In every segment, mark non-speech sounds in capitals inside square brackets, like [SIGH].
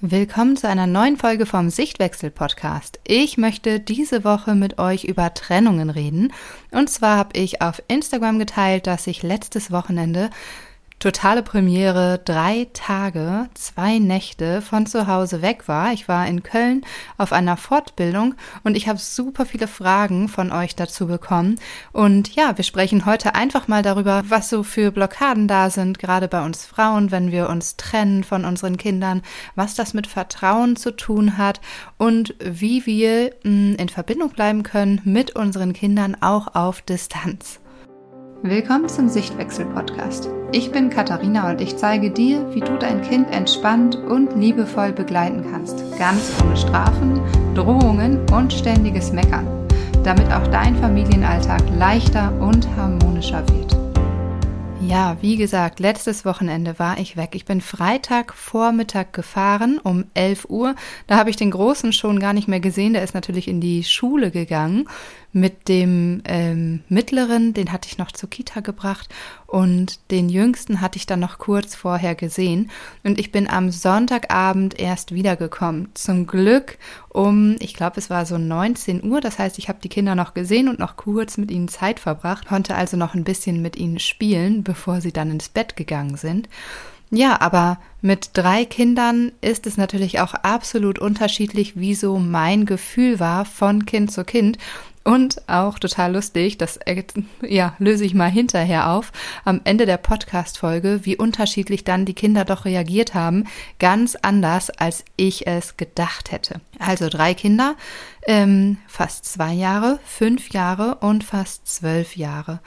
Willkommen zu einer neuen Folge vom Sichtwechsel Podcast. Ich möchte diese Woche mit euch über Trennungen reden. Und zwar habe ich auf Instagram geteilt, dass ich letztes Wochenende totale Premiere, drei Tage, zwei Nächte von zu Hause weg war. Ich war in Köln auf einer Fortbildung und ich habe super viele Fragen von euch dazu bekommen. Und ja, wir sprechen heute einfach mal darüber, was so für Blockaden da sind, gerade bei uns Frauen, wenn wir uns trennen von unseren Kindern, was das mit Vertrauen zu tun hat und wie wir mh, mm, in Verbindung bleiben können mit unseren Kindern auch auf Distanz. Willkommen zum Sichtwechsel-Podcast. Ich bin Katharina und ich zeige dir, wie du dein Kind entspannt und liebevoll begleiten kannst. Ganz ohne Strafen, Drohungen und ständiges Meckern. Damit auch dein Familienalltag leichter und harmonischer wird. Ja, wie gesagt, letztes Wochenende war ich weg. Ich bin Freitag Vormittag gefahren um 11 Uhr. Da habe ich den Großen schon gar nicht mehr gesehen. Der ist natürlich in die Schule gegangen. Mit dem ähm, mittleren, den hatte ich noch zur Kita gebracht und den jüngsten hatte ich dann noch kurz vorher gesehen. Und ich bin am Sonntagabend erst wiedergekommen. Zum Glück um, ich glaube, es war so 19 Uhr. Das heißt, ich habe die Kinder noch gesehen und noch kurz mit ihnen Zeit verbracht, konnte also noch ein bisschen mit ihnen spielen, bevor sie dann ins Bett gegangen sind. Ja, aber mit drei Kindern ist es natürlich auch absolut unterschiedlich, wie so mein Gefühl war von Kind zu Kind. Und auch total lustig, das äh, ja, löse ich mal hinterher auf, am Ende der Podcast-Folge, wie unterschiedlich dann die Kinder doch reagiert haben. Ganz anders, als ich es gedacht hätte. Also drei Kinder, ähm, fast zwei Jahre, fünf Jahre und fast zwölf Jahre.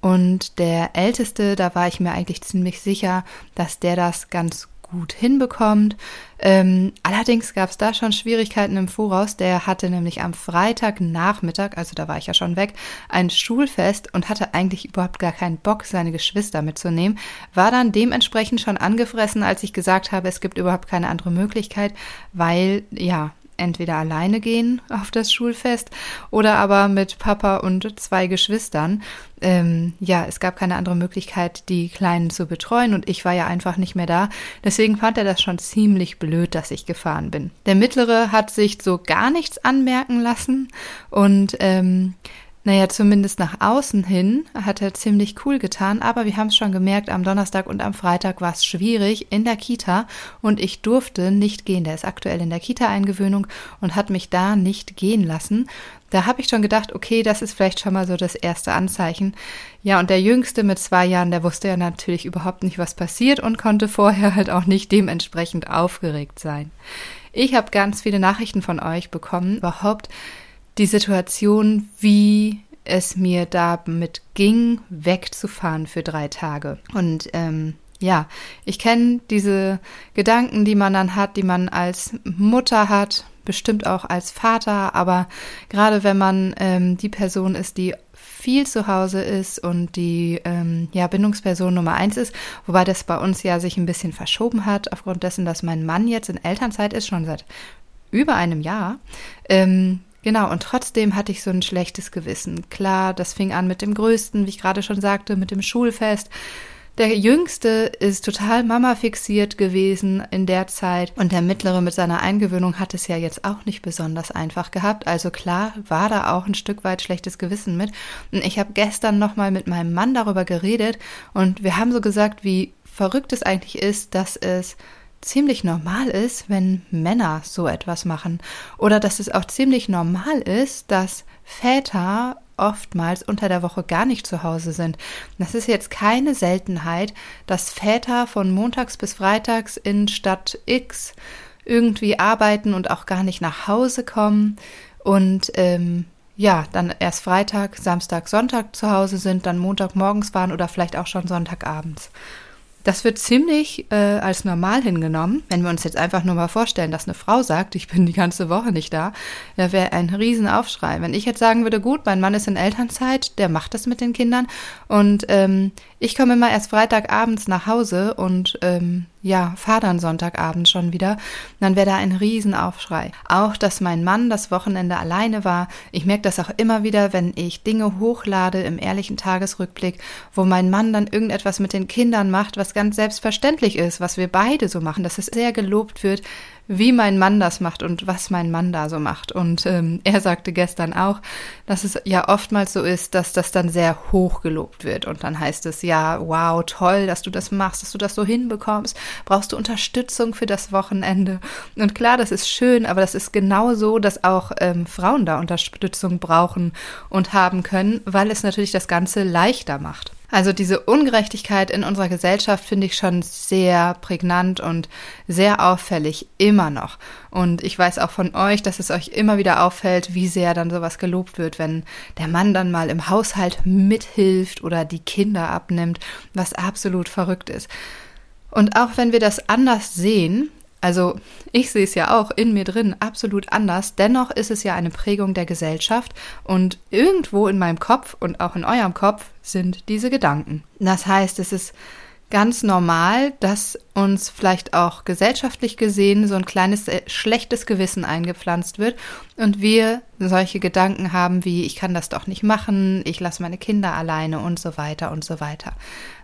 Und der Älteste, da war ich mir eigentlich ziemlich sicher, dass der das ganz gut hinbekommt. Ähm, allerdings gab es da schon Schwierigkeiten im Voraus. Der hatte nämlich am Freitagnachmittag, also da war ich ja schon weg, ein Schulfest und hatte eigentlich überhaupt gar keinen Bock, seine Geschwister mitzunehmen. War dann dementsprechend schon angefressen, als ich gesagt habe, es gibt überhaupt keine andere Möglichkeit, weil ja, entweder alleine gehen auf das Schulfest oder aber mit Papa und zwei Geschwistern. Ähm, ja, es gab keine andere Möglichkeit, die Kleinen zu betreuen und ich war ja einfach nicht mehr da. Deswegen fand er das schon ziemlich blöd, dass ich gefahren bin. Der Mittlere hat sich so gar nichts anmerken lassen und ähm, naja, zumindest nach außen hin hat er ziemlich cool getan, aber wir haben es schon gemerkt, am Donnerstag und am Freitag war es schwierig in der Kita und ich durfte nicht gehen. Der ist aktuell in der Kita-Eingewöhnung und hat mich da nicht gehen lassen. Da habe ich schon gedacht, okay, das ist vielleicht schon mal so das erste Anzeichen. Ja, und der Jüngste mit zwei Jahren, der wusste ja natürlich überhaupt nicht, was passiert und konnte vorher halt auch nicht dementsprechend aufgeregt sein. Ich habe ganz viele Nachrichten von euch bekommen, überhaupt die Situation, wie es mir damit ging, wegzufahren für drei Tage. Und ähm, ja, ich kenne diese Gedanken, die man dann hat, die man als Mutter hat, bestimmt auch als Vater, aber gerade wenn man ähm, die Person ist, die viel zu Hause ist und die ähm, ja, Bindungsperson Nummer eins ist, wobei das bei uns ja sich ein bisschen verschoben hat, aufgrund dessen, dass mein Mann jetzt in Elternzeit ist, schon seit über einem Jahr, ähm, Genau, und trotzdem hatte ich so ein schlechtes Gewissen. Klar, das fing an mit dem Größten, wie ich gerade schon sagte, mit dem Schulfest. Der Jüngste ist total Mama fixiert gewesen in der Zeit und der Mittlere mit seiner Eingewöhnung hat es ja jetzt auch nicht besonders einfach gehabt. Also klar war da auch ein Stück weit schlechtes Gewissen mit. Und ich habe gestern nochmal mit meinem Mann darüber geredet und wir haben so gesagt, wie verrückt es eigentlich ist, dass es ziemlich normal ist, wenn Männer so etwas machen. Oder dass es auch ziemlich normal ist, dass Väter oftmals unter der Woche gar nicht zu Hause sind. Das ist jetzt keine Seltenheit, dass Väter von montags bis freitags in Stadt X irgendwie arbeiten und auch gar nicht nach Hause kommen und ähm, ja, dann erst Freitag, Samstag, Sonntag zu Hause sind, dann Montagmorgens fahren oder vielleicht auch schon Sonntagabends. Das wird ziemlich äh, als normal hingenommen. Wenn wir uns jetzt einfach nur mal vorstellen, dass eine Frau sagt, ich bin die ganze Woche nicht da, da wäre ein Riesenaufschrei. Wenn ich jetzt sagen würde, gut, mein Mann ist in Elternzeit, der macht das mit den Kindern und ähm, ich komme immer erst Freitagabends nach Hause und ähm, ja, dann Sonntagabend schon wieder, dann wäre da ein Riesenaufschrei. Auch, dass mein Mann das Wochenende alleine war. Ich merke das auch immer wieder, wenn ich Dinge hochlade im ehrlichen Tagesrückblick, wo mein Mann dann irgendetwas mit den Kindern macht, was ganz selbstverständlich ist, was wir beide so machen, dass es sehr gelobt wird, wie mein Mann das macht und was mein Mann da so macht. Und ähm, er sagte gestern auch, dass es ja oftmals so ist, dass das dann sehr hoch gelobt wird. Und dann heißt es, ja, wow, toll, dass du das machst, dass du das so hinbekommst. Brauchst du Unterstützung für das Wochenende? Und klar, das ist schön, aber das ist genau so, dass auch ähm, Frauen da Unterstützung brauchen und haben können, weil es natürlich das Ganze leichter macht. Also diese Ungerechtigkeit in unserer Gesellschaft finde ich schon sehr prägnant und sehr auffällig, immer noch. Und ich weiß auch von euch, dass es euch immer wieder auffällt, wie sehr dann sowas gelobt wird, wenn der Mann dann mal im Haushalt mithilft oder die Kinder abnimmt, was absolut verrückt ist. Und auch wenn wir das anders sehen, also ich sehe es ja auch in mir drin absolut anders. Dennoch ist es ja eine Prägung der Gesellschaft und irgendwo in meinem Kopf und auch in eurem Kopf sind diese Gedanken. Das heißt, es ist ganz normal, dass uns vielleicht auch gesellschaftlich gesehen so ein kleines äh, schlechtes Gewissen eingepflanzt wird und wir solche Gedanken haben wie ich kann das doch nicht machen, ich lasse meine Kinder alleine und so weiter und so weiter.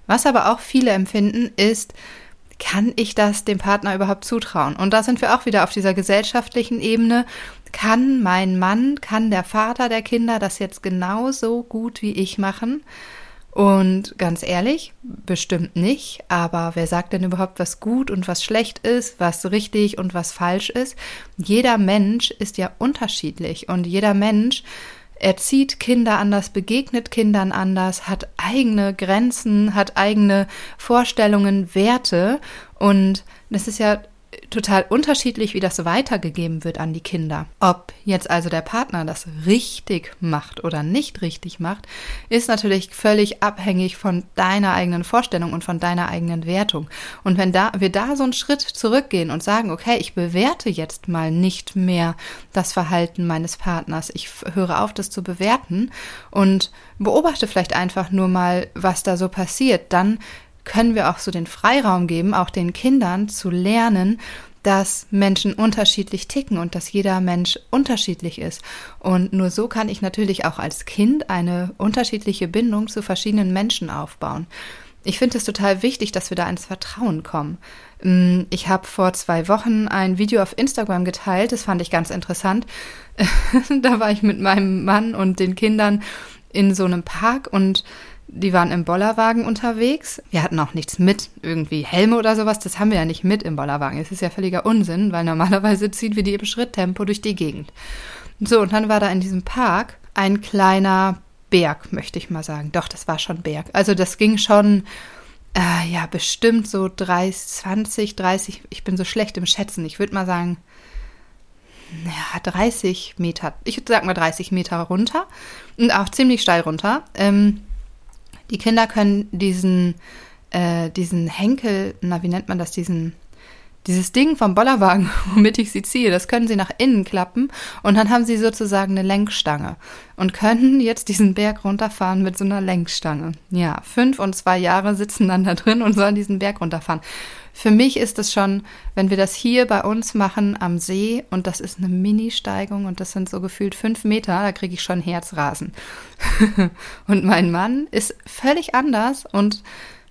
Was aber auch viele empfinden ist, kann ich das dem Partner überhaupt zutrauen? Und da sind wir auch wieder auf dieser gesellschaftlichen Ebene. Kann mein Mann, kann der Vater der Kinder das jetzt genauso gut wie ich machen? Und ganz ehrlich, bestimmt nicht. Aber wer sagt denn überhaupt, was gut und was schlecht ist, was richtig und was falsch ist? Jeder Mensch ist ja unterschiedlich und jeder Mensch erzieht Kinder anders, begegnet Kindern anders, hat eigene Grenzen, hat eigene Vorstellungen, Werte. Und das ist ja total unterschiedlich, wie das weitergegeben wird an die Kinder. Ob jetzt also der Partner das richtig macht oder nicht richtig macht, ist natürlich völlig abhängig von deiner eigenen Vorstellung und von deiner eigenen Wertung. Und wenn da, wir da so einen Schritt zurückgehen und sagen, okay, ich bewerte jetzt mal nicht mehr das Verhalten meines Partners, ich höre auf, das zu bewerten und beobachte vielleicht einfach nur mal, was da so passiert, dann können wir auch so den Freiraum geben, auch den Kindern zu lernen, dass Menschen unterschiedlich ticken und dass jeder Mensch unterschiedlich ist. Und nur so kann ich natürlich auch als Kind eine unterschiedliche Bindung zu verschiedenen Menschen aufbauen. Ich finde es total wichtig, dass wir da ins Vertrauen kommen. Mm, ich habe vor zwei Wochen ein Video auf Instagram geteilt, das fand ich ganz interessant. [LAUGHS] da war ich mit meinem Mann und den Kindern in so einem Park und die waren im Bollerwagen unterwegs. Wir hatten auch nichts mit, irgendwie Helme oder sowas. Das haben wir ja nicht mit im Bollerwagen. Es ist ja völliger Unsinn, weil normalerweise ziehen wir die im Schritttempo durch die Gegend. So, und dann war da in diesem Park ein kleiner Berg, möchte ich mal sagen. Doch, das war schon Berg. Also das ging schon, äh, ja, bestimmt so 30, 20, 30, ich bin so schlecht im Schätzen. Ich würde mal sagen, ja, 30 Meter, ich sag mal 30 Meter runter und auch ziemlich steil runter. Ähm, die Kinder können diesen, äh, diesen Henkel, na, wie nennt man das, diesen, dieses Ding vom Bollerwagen, [LAUGHS] womit ich sie ziehe, das können sie nach innen klappen und dann haben sie sozusagen eine Lenkstange und können jetzt diesen Berg runterfahren mit so einer Lenkstange. Ja, fünf und zwei Jahre sitzen dann da drin und sollen diesen Berg runterfahren. Für mich ist es schon, wenn wir das hier bei uns machen am See und das ist eine Mini-Steigung und das sind so gefühlt fünf Meter, da kriege ich schon Herzrasen. [LAUGHS] und mein Mann ist völlig anders und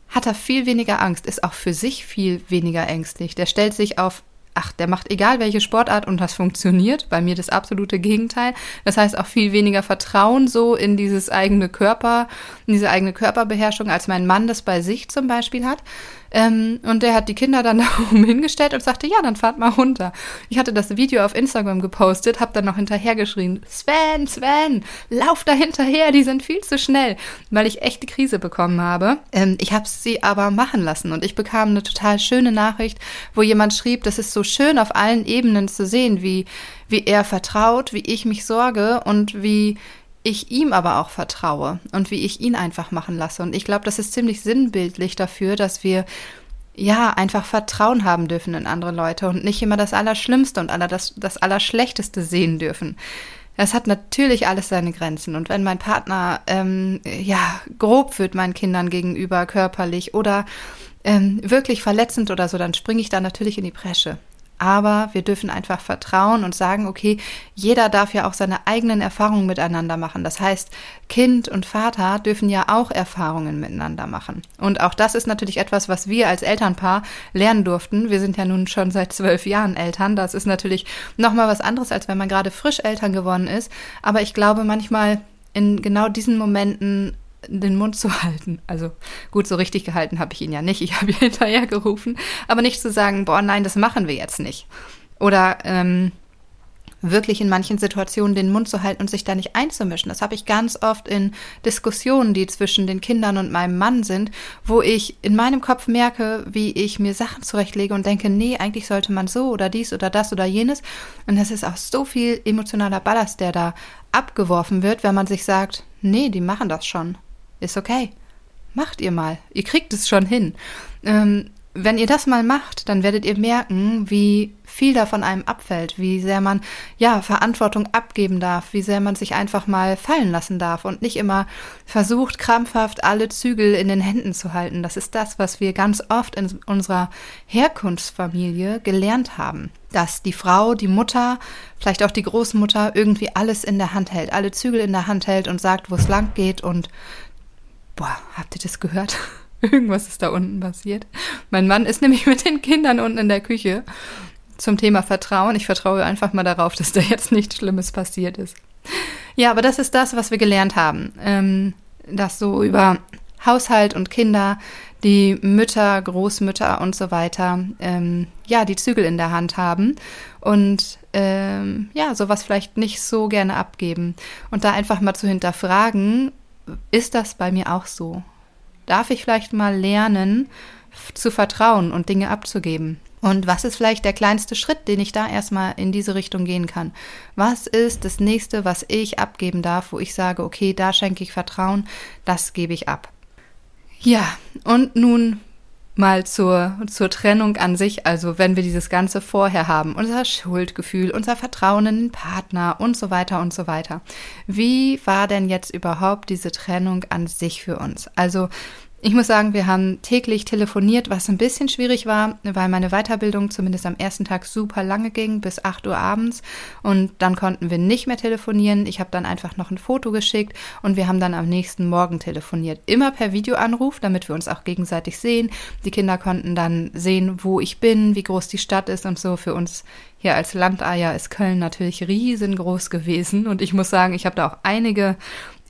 hat da viel weniger Angst, ist auch für sich viel weniger ängstlich. Der stellt sich auf ach, der macht egal welche Sportart und das funktioniert. Bei mir das absolute Gegenteil. Das heißt auch viel weniger Vertrauen so in dieses eigene Körper, in diese eigene Körperbeherrschung, als mein Mann das bei sich zum Beispiel hat. Ähm, und der hat die Kinder dann [LAUGHS] da oben hingestellt und sagte, ja, dann fahrt mal runter. Ich hatte das Video auf Instagram gepostet, habe dann noch hinterhergeschrien, Sven, Sven, lauf da hinterher, die sind viel zu schnell, weil ich echt die Krise bekommen habe. Ähm, ich habe sie aber machen lassen und ich bekam eine total schöne Nachricht, wo jemand schrieb, das ist so schön auf allen Ebenen zu sehen, wie, wie er vertraut, wie ich mich sorge und wie ich ihm aber auch vertraue und wie ich ihn einfach machen lasse. Und ich glaube, das ist ziemlich sinnbildlich dafür, dass wir ja einfach Vertrauen haben dürfen in andere Leute und nicht immer das Allerschlimmste und aller das, das Allerschlechteste sehen dürfen. Es hat natürlich alles seine Grenzen. Und wenn mein Partner ähm, ja grob wird meinen Kindern gegenüber körperlich oder ähm, wirklich verletzend oder so, dann springe ich da natürlich in die Bresche. Aber wir dürfen einfach vertrauen und sagen, okay, jeder darf ja auch seine eigenen Erfahrungen miteinander machen. Das heißt, Kind und Vater dürfen ja auch Erfahrungen miteinander machen. Und auch das ist natürlich etwas, was wir als Elternpaar lernen durften. Wir sind ja nun schon seit zwölf Jahren Eltern. Das ist natürlich nochmal was anderes, als wenn man gerade frisch Eltern geworden ist. Aber ich glaube, manchmal in genau diesen Momenten den Mund zu halten. Also gut, so richtig gehalten habe ich ihn ja nicht. Ich habe [LAUGHS] ihn hinterher gerufen. Aber nicht zu sagen, boah, nein, das machen wir jetzt nicht. Oder ähm, wirklich in manchen Situationen den Mund zu halten und sich da nicht einzumischen. Das habe ich ganz oft in Diskussionen, die zwischen den Kindern und meinem Mann sind, wo ich in meinem Kopf merke, wie ich mir Sachen zurechtlege und denke, nee, eigentlich sollte man so oder dies oder das oder jenes. Und das ist auch so viel emotionaler Ballast, der da abgeworfen wird, wenn man sich sagt, nee, die machen das schon. Ist okay. Macht ihr mal. Ihr kriegt es schon hin. Ähm, wenn ihr das mal macht, dann werdet ihr merken, wie viel da von einem abfällt, wie sehr man ja Verantwortung abgeben darf, wie sehr man sich einfach mal fallen lassen darf und nicht immer versucht krampfhaft alle Zügel in den Händen zu halten. Das ist das, was wir ganz oft in unserer Herkunftsfamilie gelernt haben, dass die Frau, die Mutter, vielleicht auch die Großmutter irgendwie alles in der Hand hält, alle Zügel in der Hand hält und sagt, wo es lang geht und Boah, habt ihr das gehört? [LAUGHS] Irgendwas ist da unten passiert. Mein Mann ist nämlich mit den Kindern unten in der Küche zum Thema Vertrauen. Ich vertraue einfach mal darauf, dass da jetzt nichts Schlimmes passiert ist. Ja, aber das ist das, was wir gelernt haben. Ähm, dass so über Haushalt und Kinder die Mütter, Großmütter und so weiter, ähm, ja, die Zügel in der Hand haben und ähm, ja, sowas vielleicht nicht so gerne abgeben. Und da einfach mal zu hinterfragen, ist das bei mir auch so? Darf ich vielleicht mal lernen, zu vertrauen und Dinge abzugeben? Und was ist vielleicht der kleinste Schritt, den ich da erstmal in diese Richtung gehen kann? Was ist das nächste, was ich abgeben darf, wo ich sage, okay, da schenke ich Vertrauen, das gebe ich ab? Ja, und nun mal zur, zur Trennung an sich, also wenn wir dieses Ganze vorher haben, unser Schuldgefühl, unser Vertrauen in den Partner und so weiter und so weiter. Wie war denn jetzt überhaupt diese Trennung an sich für uns? Also ich muss sagen, wir haben täglich telefoniert, was ein bisschen schwierig war, weil meine Weiterbildung zumindest am ersten Tag super lange ging, bis 8 Uhr abends. Und dann konnten wir nicht mehr telefonieren. Ich habe dann einfach noch ein Foto geschickt und wir haben dann am nächsten Morgen telefoniert. Immer per Videoanruf, damit wir uns auch gegenseitig sehen. Die Kinder konnten dann sehen, wo ich bin, wie groß die Stadt ist und so. Für uns hier als Landeier ist Köln natürlich riesengroß gewesen. Und ich muss sagen, ich habe da auch einige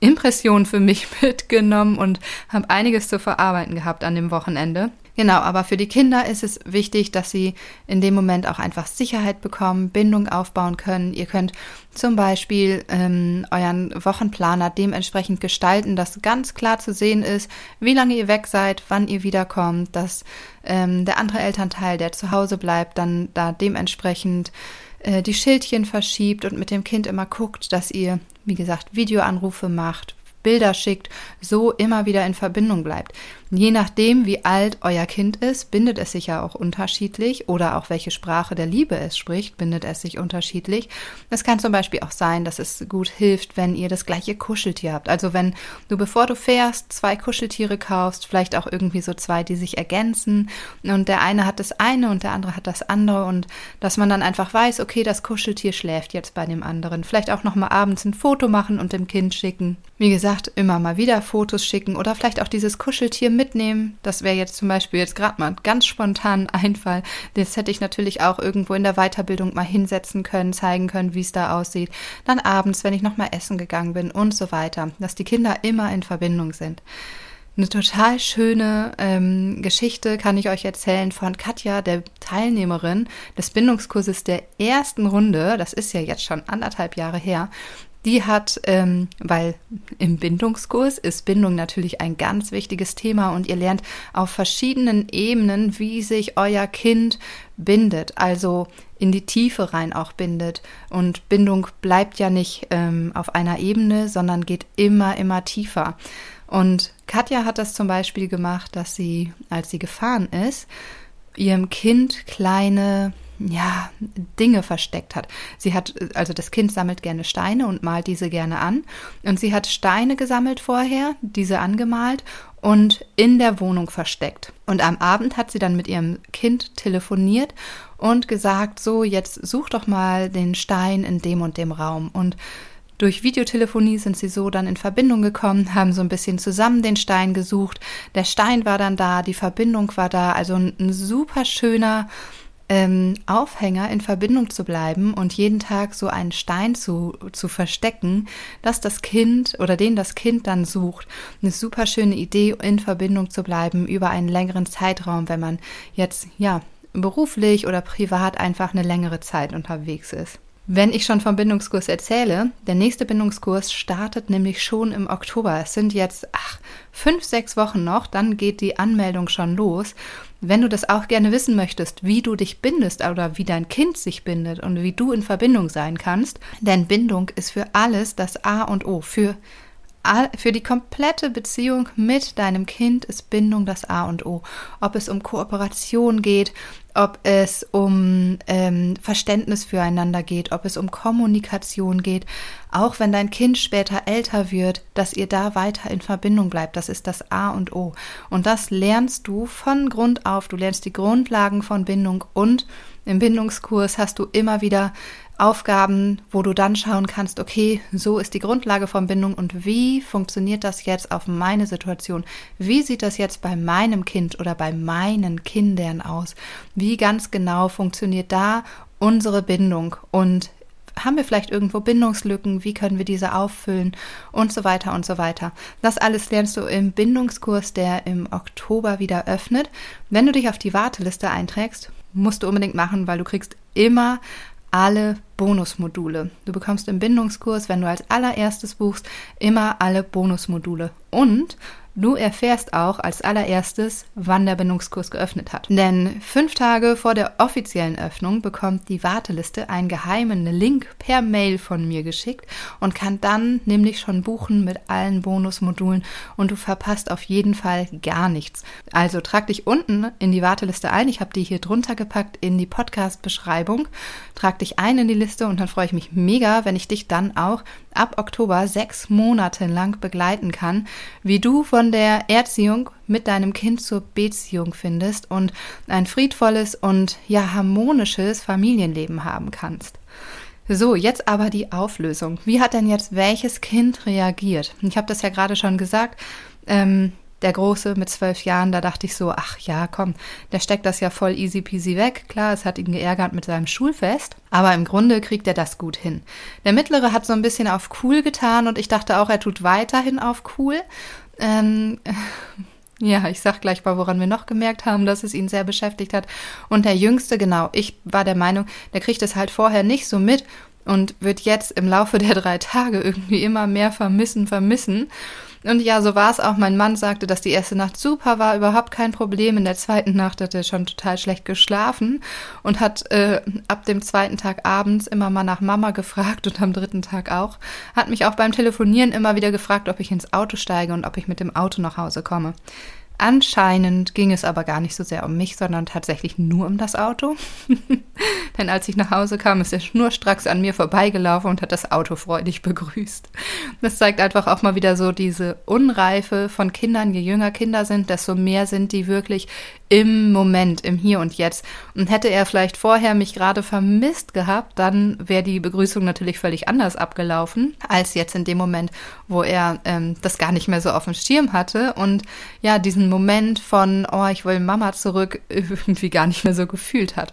Impressionen für mich [LAUGHS] mitgenommen und habe einiges zu verarbeiten gehabt an dem Wochenende. Genau, aber für die Kinder ist es wichtig, dass sie in dem Moment auch einfach Sicherheit bekommen, Bindung aufbauen können. Ihr könnt zum Beispiel ähm, euren Wochenplaner dementsprechend gestalten, dass ganz klar zu sehen ist, wie lange ihr weg seid, wann ihr wiederkommt, dass ähm, der andere Elternteil, der zu Hause bleibt, dann da dementsprechend äh, die Schildchen verschiebt und mit dem Kind immer guckt, dass ihr, wie gesagt, Videoanrufe macht, Bilder schickt, so immer wieder in Verbindung bleibt. Je nachdem, wie alt euer Kind ist, bindet es sich ja auch unterschiedlich oder auch welche Sprache der Liebe es spricht, bindet es sich unterschiedlich. Es kann zum Beispiel auch sein, dass es gut hilft, wenn ihr das gleiche Kuscheltier habt. Also wenn du, bevor du fährst, zwei Kuscheltiere kaufst, vielleicht auch irgendwie so zwei, die sich ergänzen und der eine hat das eine und der andere hat das andere und dass man dann einfach weiß, okay, das Kuscheltier schläft jetzt bei dem anderen. Vielleicht auch nochmal abends ein Foto machen und dem Kind schicken. Wie gesagt, immer mal wieder Fotos schicken oder vielleicht auch dieses Kuscheltier mit mitnehmen. Das wäre jetzt zum Beispiel jetzt gerade mal ganz spontan Einfall. Das hätte ich natürlich auch irgendwo in der Weiterbildung mal hinsetzen können, zeigen können, wie es da aussieht. Dann abends, wenn ich noch mal essen gegangen bin und so weiter, dass die Kinder immer in Verbindung sind. Eine total schöne ähm, Geschichte kann ich euch erzählen von Katja, der Teilnehmerin des Bindungskurses der ersten Runde. Das ist ja jetzt schon anderthalb Jahre her die hat, ähm, weil im Bindungskurs ist Bindung natürlich ein ganz wichtiges Thema und ihr lernt auf verschiedenen Ebenen, wie sich euer Kind bindet, also in die Tiefe rein auch bindet. Und Bindung bleibt ja nicht ähm, auf einer Ebene, sondern geht immer, immer tiefer. Und Katja hat das zum Beispiel gemacht, dass sie, als sie gefahren ist, ihrem Kind kleine ja, Dinge versteckt hat. Sie hat, also das Kind sammelt gerne Steine und malt diese gerne an. Und sie hat Steine gesammelt vorher, diese angemalt und in der Wohnung versteckt. Und am Abend hat sie dann mit ihrem Kind telefoniert und gesagt, so jetzt such doch mal den Stein in dem und dem Raum und durch Videotelefonie sind sie so dann in Verbindung gekommen, haben so ein bisschen zusammen den Stein gesucht. Der Stein war dann da, die Verbindung war da, also ein, ein super schöner ähm, Aufhänger in Verbindung zu bleiben und jeden Tag so einen Stein zu, zu verstecken, dass das Kind oder den das Kind dann sucht. Eine super schöne Idee, in Verbindung zu bleiben über einen längeren Zeitraum, wenn man jetzt, ja, beruflich oder privat einfach eine längere Zeit unterwegs ist. Wenn ich schon vom Bindungskurs erzähle, der nächste Bindungskurs startet nämlich schon im Oktober. Es sind jetzt ach, fünf, sechs Wochen noch, dann geht die Anmeldung schon los. Wenn du das auch gerne wissen möchtest, wie du dich bindest oder wie dein Kind sich bindet und wie du in Verbindung sein kannst, denn Bindung ist für alles das A und O, für für die komplette Beziehung mit deinem Kind ist Bindung das A und O. Ob es um Kooperation geht, ob es um ähm, Verständnis füreinander geht, ob es um Kommunikation geht, auch wenn dein Kind später älter wird, dass ihr da weiter in Verbindung bleibt. Das ist das A und O. Und das lernst du von Grund auf. Du lernst die Grundlagen von Bindung und im Bindungskurs hast du immer wieder Aufgaben, wo du dann schauen kannst, okay, so ist die Grundlage von Bindung und wie funktioniert das jetzt auf meine Situation? Wie sieht das jetzt bei meinem Kind oder bei meinen Kindern aus? Wie ganz genau funktioniert da unsere Bindung und haben wir vielleicht irgendwo Bindungslücken? Wie können wir diese auffüllen? Und so weiter und so weiter. Das alles lernst du im Bindungskurs, der im Oktober wieder öffnet. Wenn du dich auf die Warteliste einträgst, musst du unbedingt machen, weil du kriegst immer alle Bonusmodule. Du bekommst im Bindungskurs, wenn du als allererstes buchst, immer alle Bonusmodule. Und Du erfährst auch als allererstes, wann der Bindungskurs geöffnet hat. Denn fünf Tage vor der offiziellen Öffnung bekommt die Warteliste einen geheimen Link per Mail von mir geschickt und kann dann nämlich schon buchen mit allen Bonusmodulen und du verpasst auf jeden Fall gar nichts. Also trag dich unten in die Warteliste ein. Ich habe die hier drunter gepackt in die Podcast-Beschreibung. Trag dich ein in die Liste und dann freue ich mich mega, wenn ich dich dann auch ab Oktober sechs Monate lang begleiten kann, wie du von der Erziehung mit deinem Kind zur Beziehung findest und ein friedvolles und ja harmonisches Familienleben haben kannst. So, jetzt aber die Auflösung. Wie hat denn jetzt welches Kind reagiert? Ich habe das ja gerade schon gesagt. Ähm, der Große mit zwölf Jahren, da dachte ich so, ach ja, komm, der steckt das ja voll easy peasy weg. Klar, es hat ihn geärgert mit seinem Schulfest, aber im Grunde kriegt er das gut hin. Der Mittlere hat so ein bisschen auf cool getan und ich dachte auch, er tut weiterhin auf cool. Ähm, [LAUGHS] ja, ich sag gleich mal, woran wir noch gemerkt haben, dass es ihn sehr beschäftigt hat. Und der Jüngste, genau, ich war der Meinung, der kriegt es halt vorher nicht so mit und wird jetzt im Laufe der drei Tage [LAUGHS] irgendwie immer mehr vermissen, vermissen. Und ja, so war es auch. Mein Mann sagte, dass die erste Nacht super war, überhaupt kein Problem. In der zweiten Nacht hat er schon total schlecht geschlafen und hat äh, ab dem zweiten Tag abends immer mal nach Mama gefragt und am dritten Tag auch. Hat mich auch beim Telefonieren immer wieder gefragt, ob ich ins Auto steige und ob ich mit dem Auto nach Hause komme. Anscheinend ging es aber gar nicht so sehr um mich, sondern tatsächlich nur um das Auto. [LAUGHS] Denn als ich nach Hause kam, ist er schnurstracks an mir vorbeigelaufen und hat das Auto freudig begrüßt. Das zeigt einfach auch mal wieder so diese Unreife von Kindern. Je jünger Kinder sind, desto mehr sind die wirklich im Moment, im Hier und Jetzt. Und hätte er vielleicht vorher mich gerade vermisst gehabt, dann wäre die Begrüßung natürlich völlig anders abgelaufen, als jetzt in dem Moment, wo er ähm, das gar nicht mehr so auf dem Schirm hatte und ja, diesen Moment von, oh, ich will Mama zurück, [LAUGHS] irgendwie gar nicht mehr so gefühlt hat.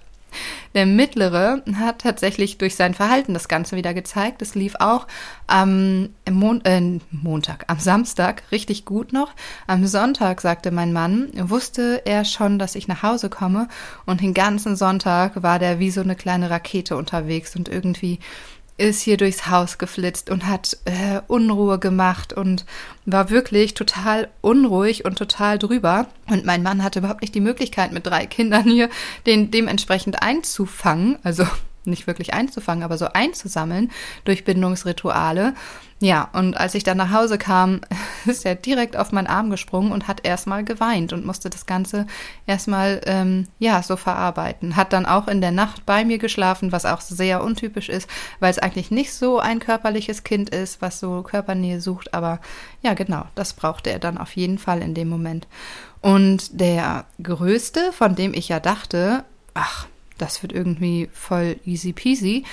Der mittlere hat tatsächlich durch sein Verhalten das Ganze wieder gezeigt. Es lief auch am Mon äh, Montag, am Samstag richtig gut noch. Am Sonntag, sagte mein Mann, wusste er schon, dass ich nach Hause komme. Und den ganzen Sonntag war der wie so eine kleine Rakete unterwegs und irgendwie ist hier durchs Haus geflitzt und hat äh, Unruhe gemacht und war wirklich total unruhig und total drüber. Und mein Mann hatte überhaupt nicht die Möglichkeit, mit drei Kindern hier den dementsprechend einzufangen. Also nicht wirklich einzufangen, aber so einzusammeln durch Bindungsrituale. Ja, und als ich dann nach Hause kam, [LAUGHS] ist er direkt auf meinen Arm gesprungen und hat erstmal geweint und musste das Ganze erstmal, ähm, ja, so verarbeiten. Hat dann auch in der Nacht bei mir geschlafen, was auch sehr untypisch ist, weil es eigentlich nicht so ein körperliches Kind ist, was so Körpernähe sucht. Aber ja, genau, das brauchte er dann auf jeden Fall in dem Moment. Und der Größte, von dem ich ja dachte, ach, das wird irgendwie voll easy peasy.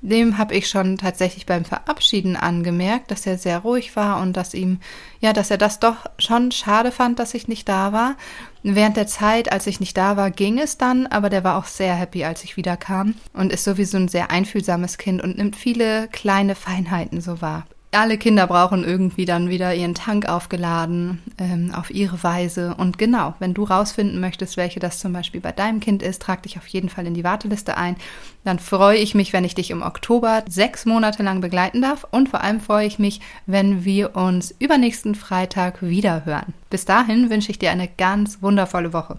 Dem habe ich schon tatsächlich beim Verabschieden angemerkt, dass er sehr ruhig war und dass ihm, ja, dass er das doch schon schade fand, dass ich nicht da war. Während der Zeit, als ich nicht da war, ging es dann, aber der war auch sehr happy, als ich wiederkam und ist sowieso ein sehr einfühlsames Kind und nimmt viele kleine Feinheiten so wahr alle Kinder brauchen irgendwie dann wieder ihren Tank aufgeladen ähm, auf ihre Weise. Und genau, wenn du rausfinden möchtest, welche das zum Beispiel bei deinem Kind ist, trag dich auf jeden Fall in die Warteliste ein. Dann freue ich mich, wenn ich dich im Oktober sechs Monate lang begleiten darf. Und vor allem freue ich mich, wenn wir uns übernächsten Freitag wieder hören. Bis dahin wünsche ich dir eine ganz wundervolle Woche.